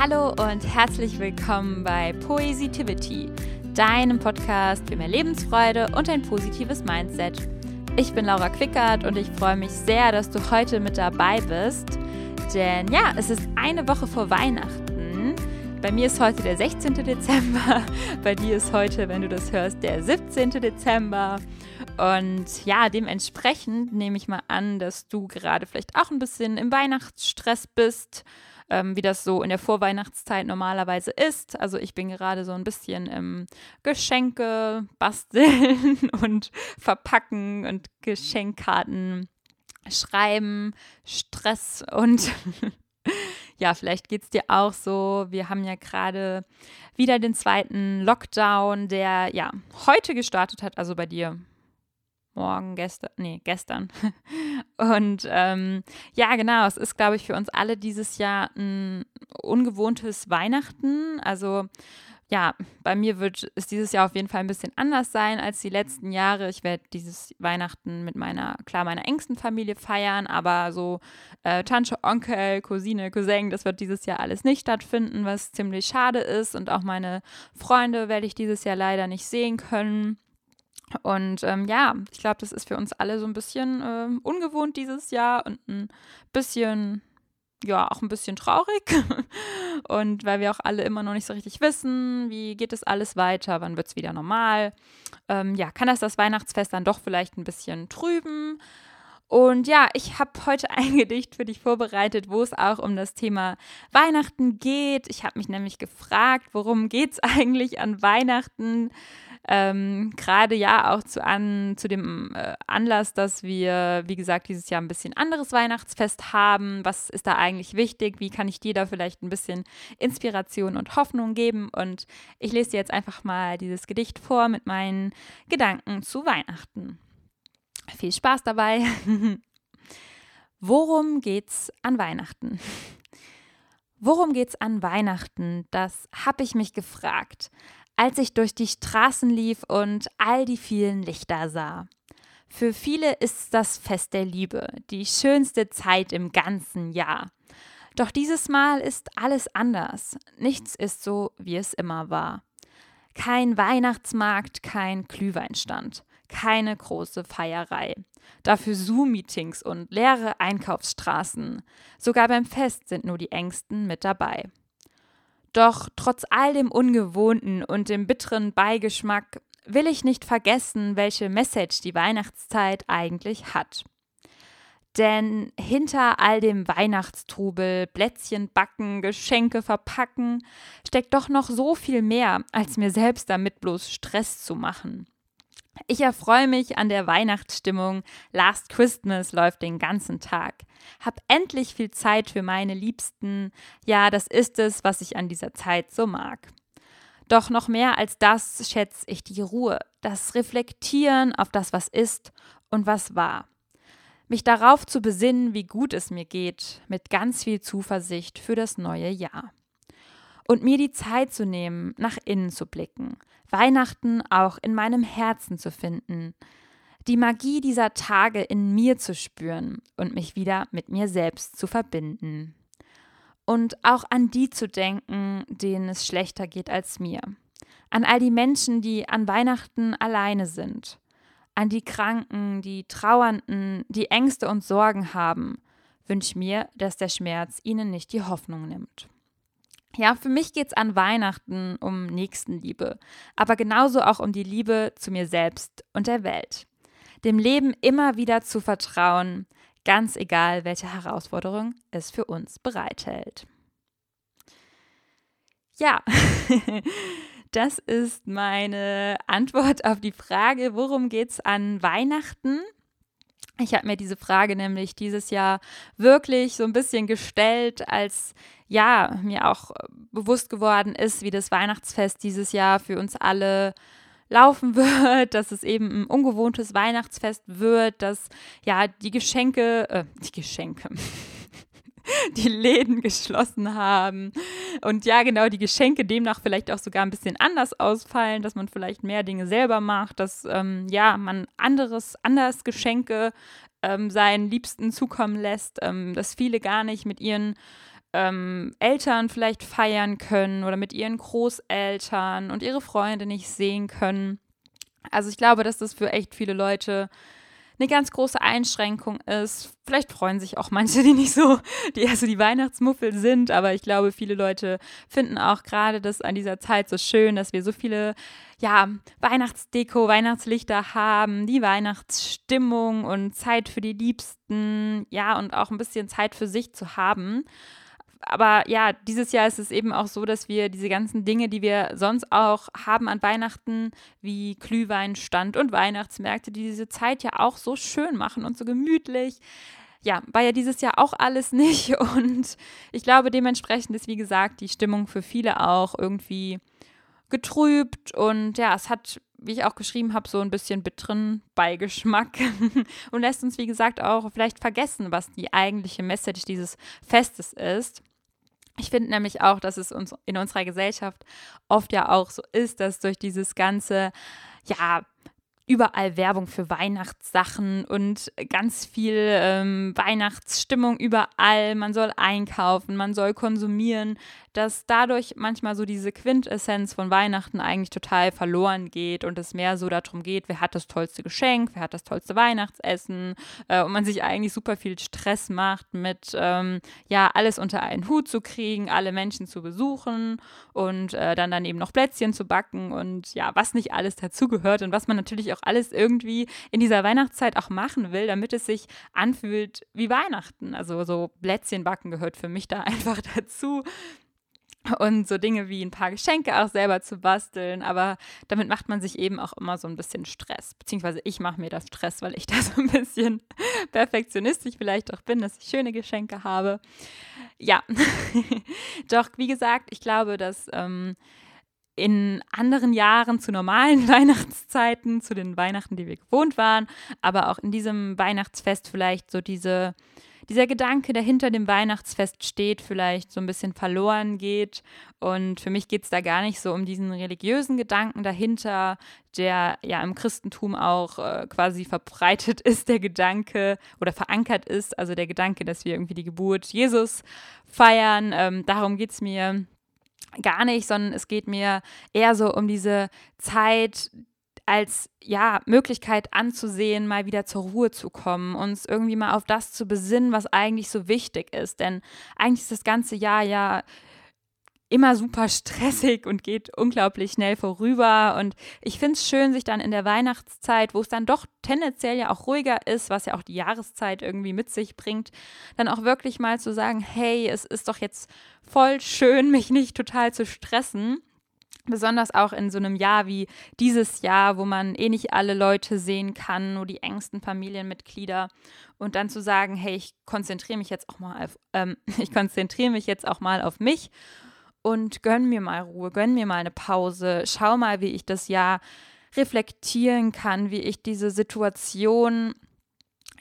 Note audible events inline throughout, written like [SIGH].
Hallo und herzlich willkommen bei Poesitivity, deinem Podcast für mehr Lebensfreude und ein positives Mindset. Ich bin Laura Quickert und ich freue mich sehr, dass du heute mit dabei bist. Denn ja, es ist eine Woche vor Weihnachten. Bei mir ist heute der 16. Dezember. [LAUGHS] Bei dir ist heute, wenn du das hörst, der 17. Dezember. Und ja, dementsprechend nehme ich mal an, dass du gerade vielleicht auch ein bisschen im Weihnachtsstress bist ähm, wie das so in der Vorweihnachtszeit normalerweise ist. Also ich bin gerade so ein bisschen im Geschenke basteln [LAUGHS] und verpacken und Geschenkkarten schreiben, Stress und [LAUGHS] ja, vielleicht geht es dir auch so. Wir haben ja gerade wieder den zweiten Lockdown, der ja heute gestartet hat, also bei dir morgen, gestern, nee, gestern. [LAUGHS] Und ähm, ja, genau, es ist, glaube ich, für uns alle dieses Jahr ein ungewohntes Weihnachten. Also ja, bei mir wird es dieses Jahr auf jeden Fall ein bisschen anders sein als die letzten Jahre. Ich werde dieses Weihnachten mit meiner, klar, meiner engsten Familie feiern, aber so äh, Tante, Onkel, Cousine, Cousin, das wird dieses Jahr alles nicht stattfinden, was ziemlich schade ist. Und auch meine Freunde werde ich dieses Jahr leider nicht sehen können. Und ähm, ja, ich glaube, das ist für uns alle so ein bisschen äh, ungewohnt dieses Jahr und ein bisschen, ja, auch ein bisschen traurig. [LAUGHS] und weil wir auch alle immer noch nicht so richtig wissen, wie geht es alles weiter, wann wird es wieder normal. Ähm, ja, kann das das Weihnachtsfest dann doch vielleicht ein bisschen trüben. Und ja, ich habe heute [LAUGHS] ein Gedicht für dich vorbereitet, wo es auch um das Thema Weihnachten geht. Ich habe mich nämlich gefragt, worum geht es [LAUGHS] eigentlich an Weihnachten? Ähm, Gerade ja auch zu, an, zu dem äh, Anlass, dass wir, wie gesagt, dieses Jahr ein bisschen anderes Weihnachtsfest haben. Was ist da eigentlich wichtig? Wie kann ich dir da vielleicht ein bisschen Inspiration und Hoffnung geben? Und ich lese dir jetzt einfach mal dieses Gedicht vor mit meinen Gedanken zu Weihnachten. Viel Spaß dabei. [LAUGHS] Worum geht's an Weihnachten? Worum geht's an Weihnachten? Das habe ich mich gefragt als ich durch die Straßen lief und all die vielen Lichter sah. Für viele ist das Fest der Liebe, die schönste Zeit im ganzen Jahr. Doch dieses Mal ist alles anders. Nichts ist so, wie es immer war. Kein Weihnachtsmarkt, kein Glühweinstand, keine große Feierei. Dafür Zoom-Meetings und leere Einkaufsstraßen. Sogar beim Fest sind nur die Ängsten mit dabei. Doch trotz all dem Ungewohnten und dem bitteren Beigeschmack will ich nicht vergessen, welche Message die Weihnachtszeit eigentlich hat. Denn hinter all dem Weihnachtstrubel, Plätzchen backen, Geschenke verpacken, steckt doch noch so viel mehr, als mir selbst damit bloß Stress zu machen. Ich erfreue mich an der Weihnachtsstimmung. Last Christmas läuft den ganzen Tag. Hab endlich viel Zeit für meine Liebsten. Ja, das ist es, was ich an dieser Zeit so mag. Doch noch mehr als das schätze ich die Ruhe, das Reflektieren auf das, was ist und was war. Mich darauf zu besinnen, wie gut es mir geht, mit ganz viel Zuversicht für das neue Jahr und mir die Zeit zu nehmen, nach innen zu blicken, Weihnachten auch in meinem Herzen zu finden, die Magie dieser Tage in mir zu spüren und mich wieder mit mir selbst zu verbinden. Und auch an die zu denken, denen es schlechter geht als mir. An all die Menschen, die an Weihnachten alleine sind. An die Kranken, die Trauernden, die Ängste und Sorgen haben. Wünsch mir, dass der Schmerz ihnen nicht die Hoffnung nimmt. Ja, für mich geht es an Weihnachten um Nächstenliebe, aber genauso auch um die Liebe zu mir selbst und der Welt. Dem Leben immer wieder zu vertrauen, ganz egal, welche Herausforderung es für uns bereithält. Ja, [LAUGHS] das ist meine Antwort auf die Frage, worum geht es an Weihnachten? Ich habe mir diese Frage nämlich dieses Jahr wirklich so ein bisschen gestellt, als ja, mir auch bewusst geworden ist, wie das Weihnachtsfest dieses Jahr für uns alle laufen [LAUGHS] wird, dass es eben ein ungewohntes Weihnachtsfest wird, dass ja die Geschenke, äh, die Geschenke, [LAUGHS] die Läden geschlossen haben. Und ja genau die Geschenke demnach vielleicht auch sogar ein bisschen anders ausfallen, dass man vielleicht mehr Dinge selber macht, dass ähm, ja man anderes, anders Geschenke ähm, seinen Liebsten zukommen lässt, ähm, dass viele gar nicht mit ihren ähm, Eltern vielleicht feiern können oder mit ihren Großeltern und ihre Freunde nicht sehen können. Also ich glaube, dass das für echt viele Leute eine ganz große Einschränkung ist. Vielleicht freuen sich auch manche, die nicht so, die also die Weihnachtsmuffel sind, aber ich glaube, viele Leute finden auch gerade das an dieser Zeit so schön, dass wir so viele ja, Weihnachtsdeko, Weihnachtslichter haben, die Weihnachtsstimmung und Zeit für die Liebsten, ja, und auch ein bisschen Zeit für sich zu haben aber ja, dieses Jahr ist es eben auch so, dass wir diese ganzen Dinge, die wir sonst auch haben an Weihnachten, wie Glühweinstand und Weihnachtsmärkte, die diese Zeit ja auch so schön machen und so gemütlich. Ja, war ja dieses Jahr auch alles [LAUGHS] nicht. Und ich glaube, dementsprechend ist, wie gesagt, die Stimmung für viele auch irgendwie getrübt. Und ja, es hat, wie ich auch geschrieben habe, so ein bisschen bitteren Beigeschmack [LAUGHS] und lässt uns, wie gesagt, auch vielleicht vergessen, was die eigentliche Message dieses Festes ist. Ich finde nämlich auch, dass es uns in unserer Gesellschaft oft ja auch so ist, dass durch dieses ganze, ja, überall Werbung für Weihnachtssachen und ganz viel ähm, Weihnachtsstimmung überall. Man soll einkaufen, man soll konsumieren, dass dadurch manchmal so diese Quintessenz von Weihnachten eigentlich total verloren geht und es mehr so darum geht, wer hat das tollste Geschenk, wer hat das tollste Weihnachtsessen äh, und man sich eigentlich super viel Stress macht mit, ähm, ja, alles unter einen Hut zu kriegen, alle Menschen zu besuchen und äh, dann dann eben noch Plätzchen zu backen und ja, was nicht alles dazugehört und was man natürlich auch alles irgendwie in dieser Weihnachtszeit auch machen will, damit es sich anfühlt wie Weihnachten. Also so Plätzchen backen gehört für mich da [LAUGHS] einfach dazu und so Dinge wie ein paar Geschenke auch selber zu basteln. Aber damit macht man sich eben auch immer so ein bisschen Stress. Beziehungsweise ich mache mir das Stress, weil ich [LAUGHS] da so ein bisschen perfektionistisch vielleicht auch bin, dass ich schöne Geschenke habe. Ja, [LAUGHS] doch wie gesagt, ich glaube, dass ähm, in anderen Jahren zu normalen [LAUGHS] Weihnachtszeiten, zu den Weihnachten, die wir gewohnt waren, aber auch in diesem Weihnachtsfest vielleicht so diese dieser Gedanke, der hinter dem Weihnachtsfest steht, vielleicht so ein bisschen verloren geht. Und für mich geht es da gar nicht so um diesen religiösen Gedanken dahinter, der ja im Christentum auch äh, quasi verbreitet ist, der Gedanke oder verankert ist, also der Gedanke, dass wir irgendwie die Geburt Jesus feiern. Ähm, darum geht es mir gar nicht, sondern es geht mir eher so um diese Zeit, als ja Möglichkeit anzusehen, mal wieder zur Ruhe zu kommen, uns irgendwie mal auf das zu besinnen, was eigentlich so wichtig ist. Denn eigentlich ist das ganze Jahr ja immer super stressig und geht unglaublich schnell vorüber. Und ich finde es schön, sich dann in der Weihnachtszeit, wo es dann doch tendenziell ja auch ruhiger ist, was ja auch die Jahreszeit irgendwie mit sich bringt, dann auch wirklich mal zu sagen, hey, es ist doch jetzt voll schön, mich nicht total zu stressen Besonders auch in so einem Jahr wie dieses Jahr, wo man eh nicht alle Leute sehen kann, nur die engsten Familienmitglieder. Und dann zu sagen, hey, ich konzentriere mich jetzt auch mal auf, ähm, [LAUGHS] ich konzentriere mich jetzt auch mal auf mich und gönn mir mal Ruhe, gönn mir mal eine Pause, schau mal, wie ich das Jahr reflektieren kann, wie ich diese Situation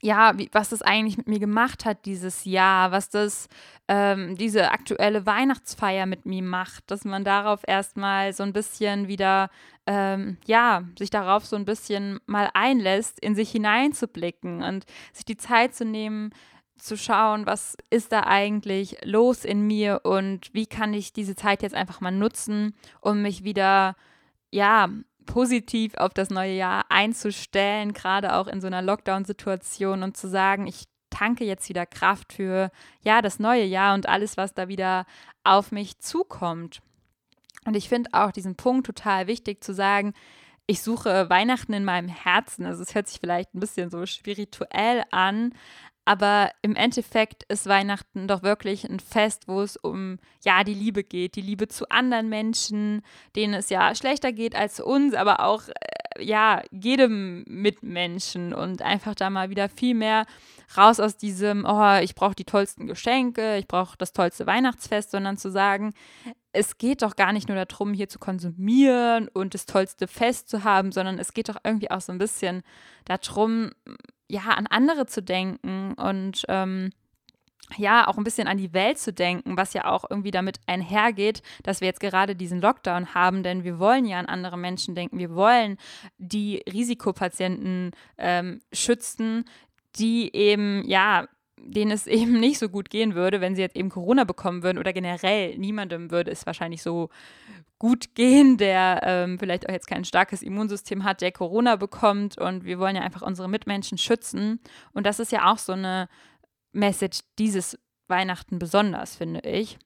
ja, wie, was das eigentlich mit mir gemacht hat dieses Jahr, was das, ähm, diese aktuelle Weihnachtsfeier mit mir macht, dass man darauf erstmal so ein bisschen wieder, ähm, ja, sich darauf so ein bisschen mal einlässt, in sich hineinzublicken und sich die Zeit zu nehmen, zu schauen, was ist da eigentlich los in mir und wie kann ich diese Zeit jetzt einfach mal nutzen, um mich wieder, ja, positiv auf das neue Jahr einzustellen, gerade auch in so einer Lockdown-Situation und zu sagen, ich tanke jetzt wieder Kraft für ja das neue Jahr und alles, was da wieder auf mich zukommt. Und ich finde auch diesen Punkt total wichtig zu sagen, ich suche Weihnachten in meinem Herzen. Also es hört sich vielleicht ein bisschen so spirituell an, aber im Endeffekt ist Weihnachten doch wirklich ein Fest, wo es um ja die Liebe geht, die Liebe zu anderen Menschen, denen es ja schlechter geht als uns, aber auch äh, ja jedem Mitmenschen und einfach da mal wieder viel mehr raus aus diesem, oh, ich brauche die tollsten Geschenke, ich brauche das tollste Weihnachtsfest, sondern zu sagen, es geht doch gar nicht nur darum, hier zu konsumieren und das tollste Fest zu haben, sondern es geht doch irgendwie auch so ein bisschen darum, ja, an andere zu denken und ähm, ja, auch ein bisschen an die Welt zu denken, was ja auch irgendwie damit einhergeht, dass wir jetzt gerade diesen Lockdown haben, denn wir wollen ja an andere Menschen denken, wir wollen die Risikopatienten ähm, schützen, die eben, ja, denen es [LAUGHS] eben nicht so gut gehen würde, wenn sie jetzt eben Corona bekommen würden oder generell niemandem würde es wahrscheinlich so gut gehen, der ähm, vielleicht auch jetzt kein starkes Immunsystem hat, der Corona bekommt und wir wollen ja einfach unsere Mitmenschen schützen und das ist ja auch so eine Message dieses Weihnachten besonders, finde ich.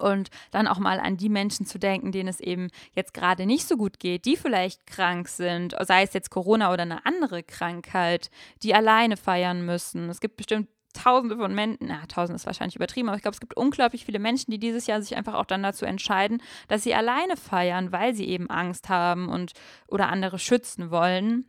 Und dann auch mal an die Menschen zu denken, denen es eben jetzt gerade nicht so gut geht, die vielleicht krank sind, sei es jetzt Corona oder eine andere Krankheit, die alleine feiern müssen. Es gibt bestimmt Tausende von Menschen, na, tausend ist wahrscheinlich übertrieben, aber ich glaube, es gibt unglaublich viele Menschen, die dieses Jahr sich einfach auch dann dazu entscheiden, dass sie alleine feiern, weil sie eben Angst haben und oder andere schützen wollen.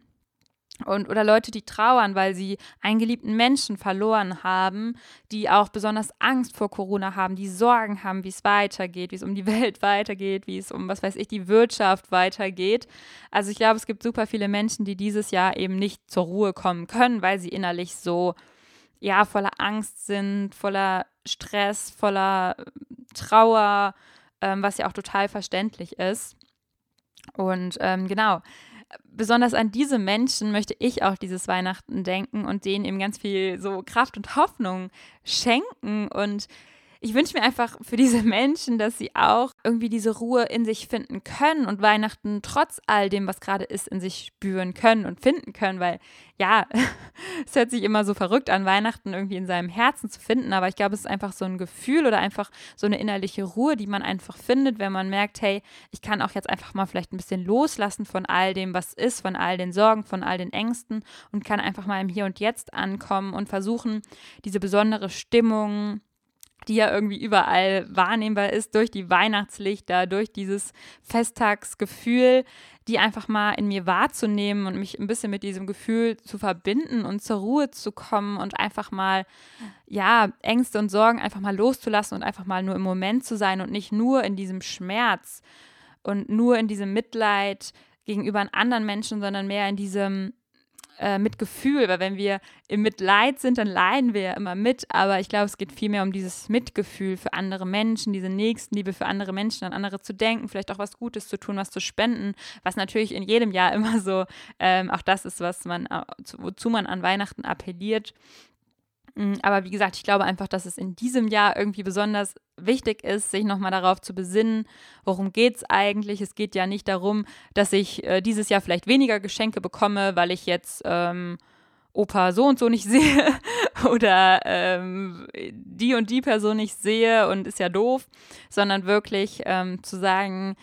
Und, oder Leute, die trauern, weil sie einen geliebten Menschen verloren haben, die auch besonders Angst vor Corona haben, die Sorgen haben, wie es weitergeht, wie es um die [LAUGHS] Welt weitergeht, wie es um, was weiß ich, die Wirtschaft weitergeht. Also ich glaube, es gibt super viele Menschen, die dieses Jahr eben nicht zur Ruhe kommen können, weil sie innerlich so, ja, voller Angst sind, voller Stress, voller äh, Trauer, ähm, was ja auch total verständlich ist. Und ähm, genau, besonders an diese Menschen möchte ich auch dieses Weihnachten denken und denen eben ganz viel so Kraft und Hoffnung schenken und ich wünsche mir einfach für diese [LAUGHS] Menschen, dass sie auch irgendwie diese Ruhe in sich finden können und Weihnachten trotz all dem, was gerade ist, in sich spüren können und finden können, weil ja, [LAUGHS] es hört sich immer so verrückt an, Weihnachten irgendwie in seinem Herzen zu finden, aber ich glaube, es ist einfach so ein Gefühl oder einfach so eine innerliche Ruhe, die man einfach findet, wenn man merkt, hey, ich kann auch jetzt einfach mal vielleicht ein bisschen loslassen von all dem, was ist, von all den Sorgen, von all den Ängsten und kann einfach mal im Hier und Jetzt ankommen und versuchen, diese besondere Stimmung, die ja irgendwie überall wahrnehmbar ist durch die Weihnachtslichter, durch dieses Festtagsgefühl, die einfach mal in mir wahrzunehmen und mich ein bisschen mit diesem Gefühl zu verbinden und zur Ruhe zu kommen und einfach mal, ja, Ängste und Sorgen einfach mal loszulassen und einfach mal nur im Moment zu sein und nicht nur in diesem Schmerz und nur in diesem Mitleid gegenüber anderen Menschen, sondern mehr in diesem äh, Mitgefühl, weil wenn wir im Mitleid sind, dann leiden wir ja immer mit, aber ich glaube, es geht vielmehr um dieses Mitgefühl für andere Menschen, diese Nächstenliebe für andere Menschen, an andere zu denken, vielleicht auch was Gutes zu tun, was zu spenden, was natürlich in jedem Jahr [LAUGHS] immer so, ähm, auch das ist, was man, äh, wozu man an Weihnachten appelliert. Mm, aber wie gesagt, ich glaube einfach, dass es in diesem Jahr irgendwie besonders wichtig ist, sich nochmal darauf zu besinnen, worum geht es eigentlich. Es geht ja nicht darum, dass ich äh, dieses Jahr vielleicht weniger Geschenke bekomme, weil ich jetzt ähm, Opa so und so nicht [LAUGHS] sehe oder ähm, die und die Person nicht sehe und ist ja doof, sondern wirklich ähm, zu sagen,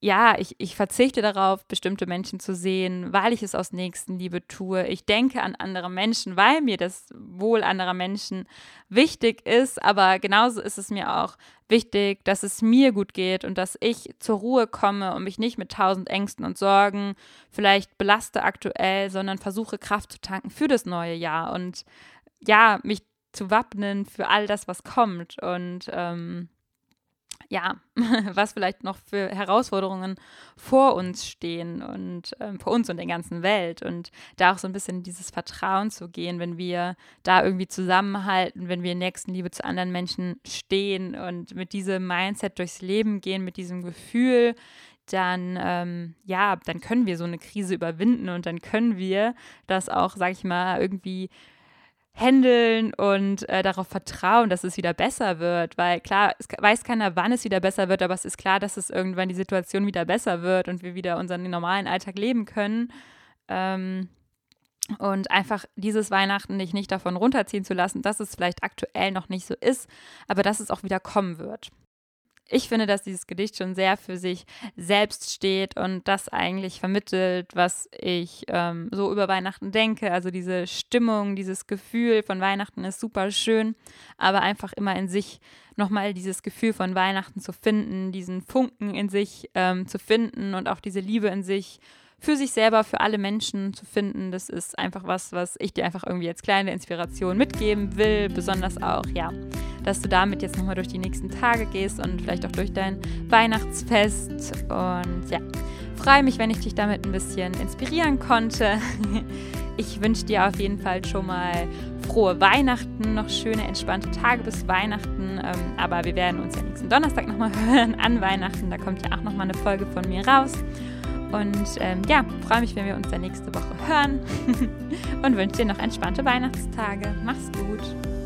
ja, ich, ich verzichte darauf, bestimmte Menschen zu sehen, weil ich es aus Nächstenliebe tue. Ich denke an andere Menschen, weil mir das Wohl anderer Menschen wichtig ist. Aber genauso ist es mir auch wichtig, dass es mir gut geht und dass ich zur Ruhe komme und mich nicht mit tausend Ängsten und Sorgen vielleicht belaste aktuell, sondern versuche Kraft zu tanken für das neue Jahr und ja, mich zu wappnen für all das, was kommt. Und ähm, ja, [LAUGHS] was vielleicht noch für Herausforderungen vor uns stehen und ähm, vor uns und der ganzen Welt und da auch so ein bisschen dieses Vertrauen zu gehen, wenn wir da irgendwie zusammenhalten, wenn wir in Nächstenliebe zu anderen Menschen stehen und mit diesem Mindset durchs Leben gehen, mit diesem Gefühl, dann ähm, ja, dann können wir so eine Krise überwinden und dann können wir das auch, sag ich mal, irgendwie handeln und äh, darauf vertrauen, dass es wieder besser wird. Weil klar, es weiß keiner, wann es wieder besser wird, aber es ist klar, dass es irgendwann die Situation wieder besser wird und wir wieder unseren normalen Alltag leben können. Ähm, und einfach dieses Weihnachten nicht, nicht davon runterziehen zu lassen, dass es vielleicht aktuell noch nicht so ist, aber dass es auch wieder kommen wird ich finde, dass dieses Gedicht schon sehr für sich selbst steht und das eigentlich vermittelt, was ich ähm, so über Weihnachten denke. Also diese Stimmung, dieses Gefühl von Weihnachten ist super schön, aber einfach immer in sich nochmal dieses Gefühl von Weihnachten zu finden, diesen Funken in sich ähm, zu finden und auch diese Liebe in sich für sich selber, für alle Menschen zu finden. Das ist einfach was, was ich dir einfach irgendwie als kleine Inspiration mitgeben will. Besonders auch, ja, dass du damit jetzt nochmal durch die nächsten Tage gehst und vielleicht auch durch dein Weihnachtsfest. Und ja, freue mich, wenn ich dich damit ein bisschen inspirieren konnte. [LAUGHS] Ich wünsche dir auf jeden Fall schon mal frohe Weihnachten, noch schöne, entspannte Tage bis Weihnachten. Ähm, aber wir werden uns ja nächsten Donnerstag nochmal [LAUGHS] hören an Weihnachten. Da kommt ja auch nochmal eine Folge von mir raus. Und ähm, ja, freue mich, wenn wir uns dann nächste Woche hören [LAUGHS] und wünsche dir noch entspannte Weihnachtstage. Mach's gut.